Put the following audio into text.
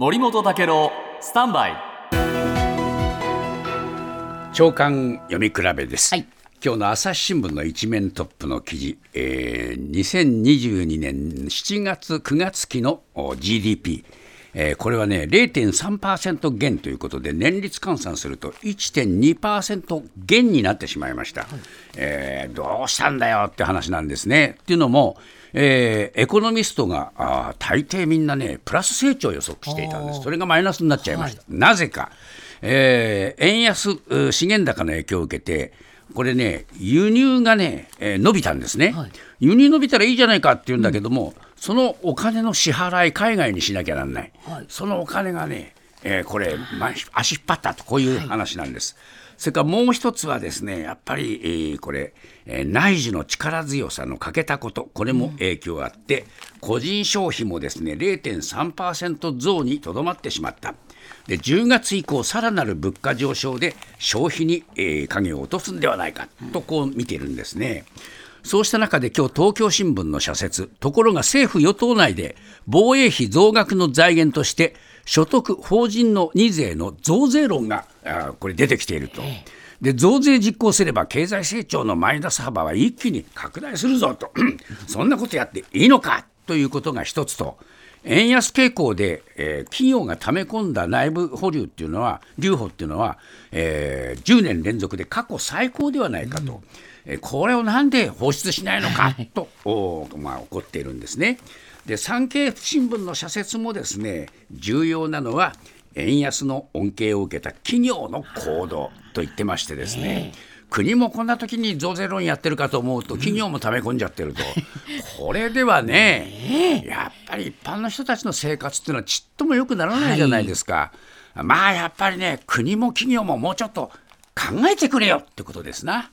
森本武郎スタンバイ。長官読み比べです、はい。今日の朝日新聞の一面トップの記事、えー、2022年7月9月期のお GDP えーこれはね0.3%減ということで年率換算すると1.2%減になってしまいました、えーどうしたんだよって話なんですね。っていうのも、えーエコノミストがあー大抵みんなねプラス成長を予測していたんです。それがマイナスになっちゃいました、なぜか、えー円安う資源高の影響を受けてこれね輸入がね、えー伸びたんですね、はい。輸入伸びたらいいじゃないかって言うんだけども、そのお金の支払い海外にしなきゃなんない、はいそのお金がね、えーこれ、ま足引っ張ったとこういう話なんです。それからもう一つはですねやっぱり、えーこれ、えー内需の力強さの欠けたことこれも影響があって、個人消費もですね0.3%増にとどまってしまった。で10月以降、さらなる物価上昇で消費に、えー影を落とすんではないかとこう見ているんですね。そうした中で今日東京新聞の社説、ところが政府・与党内で防衛費増額の財源として所得、法人の2税の増税論がこれ出てきていると。で増税実行すれば経済成長のマイナス幅は一気に拡大するぞと。そんなことやっていいのかということが一つと円安傾向で、えー企業が溜め込んだ内部保留っていうのは留保っていうのは、えー10年連続で過去最高ではないかと、えーこれをなんで放出しないのかと、まあ、怒っているんですね。で産経新聞の社説もですね重要なのは円安の恩恵を受けた企業の行動と言ってましてですね、国もこんな時に増税論やってるかと思うと企業も溜め込んじゃってると、これではね、やっぱり一般の人たちの生活っていうのはちっとも良くならないじゃないですか。まあやっぱりね国も企業ももうちょっと考えてくれよってことですな。